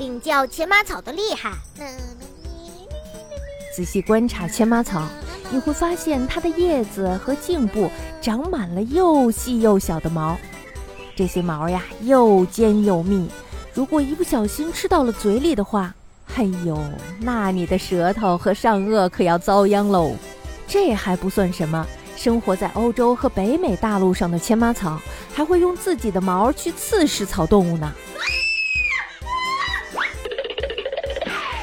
领教牵马草的厉害。仔细观察牵马草，你会发现它的叶子和茎部长满了又细又小的毛，这些毛呀又尖又密，如果一不小心吃到了嘴里的话，哎呦，那你的舌头和上颚可要遭殃喽。这还不算什么，生活在欧洲和北美大陆上的牵马草还会用自己的毛去刺食草动物呢。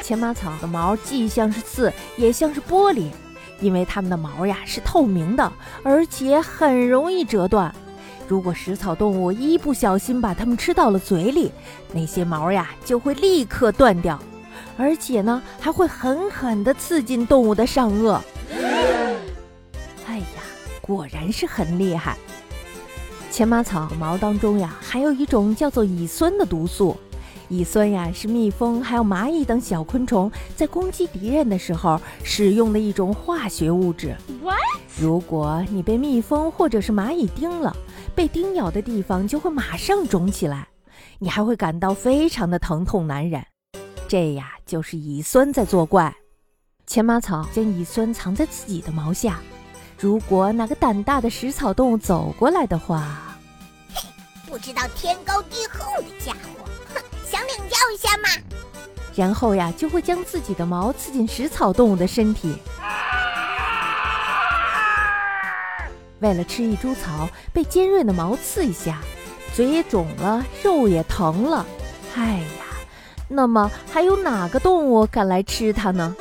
前马草的毛既像是刺，也像是玻璃，因为它们的毛呀是透明的，而且很容易折断。如果食草动物一不小心把它们吃到了嘴里，那些毛呀就会立刻断掉，而且呢还会狠狠地刺进动物的上颚。哎呀，果然是很厉害！前马草毛当中呀，还有一种叫做乙酸的毒素。乙酸呀，是蜜蜂还有蚂蚁等小昆虫在攻击敌人的时候使用的一种化学物质。如果你被蜜蜂或者是蚂蚁叮了，被叮咬的地方就会马上肿起来，你还会感到非常的疼痛难忍。这呀，就是乙酸在作怪。牵马草将乙酸藏在自己的毛下，如果哪个胆大的食草动物走过来的话，嘿，不知道天高地厚的家伙。然后呀，就会将自己的毛刺进食草动物的身体。为了吃一株草，被尖锐的毛刺一下，嘴也肿了，肉也疼了。哎呀，那么还有哪个动物敢来吃它呢？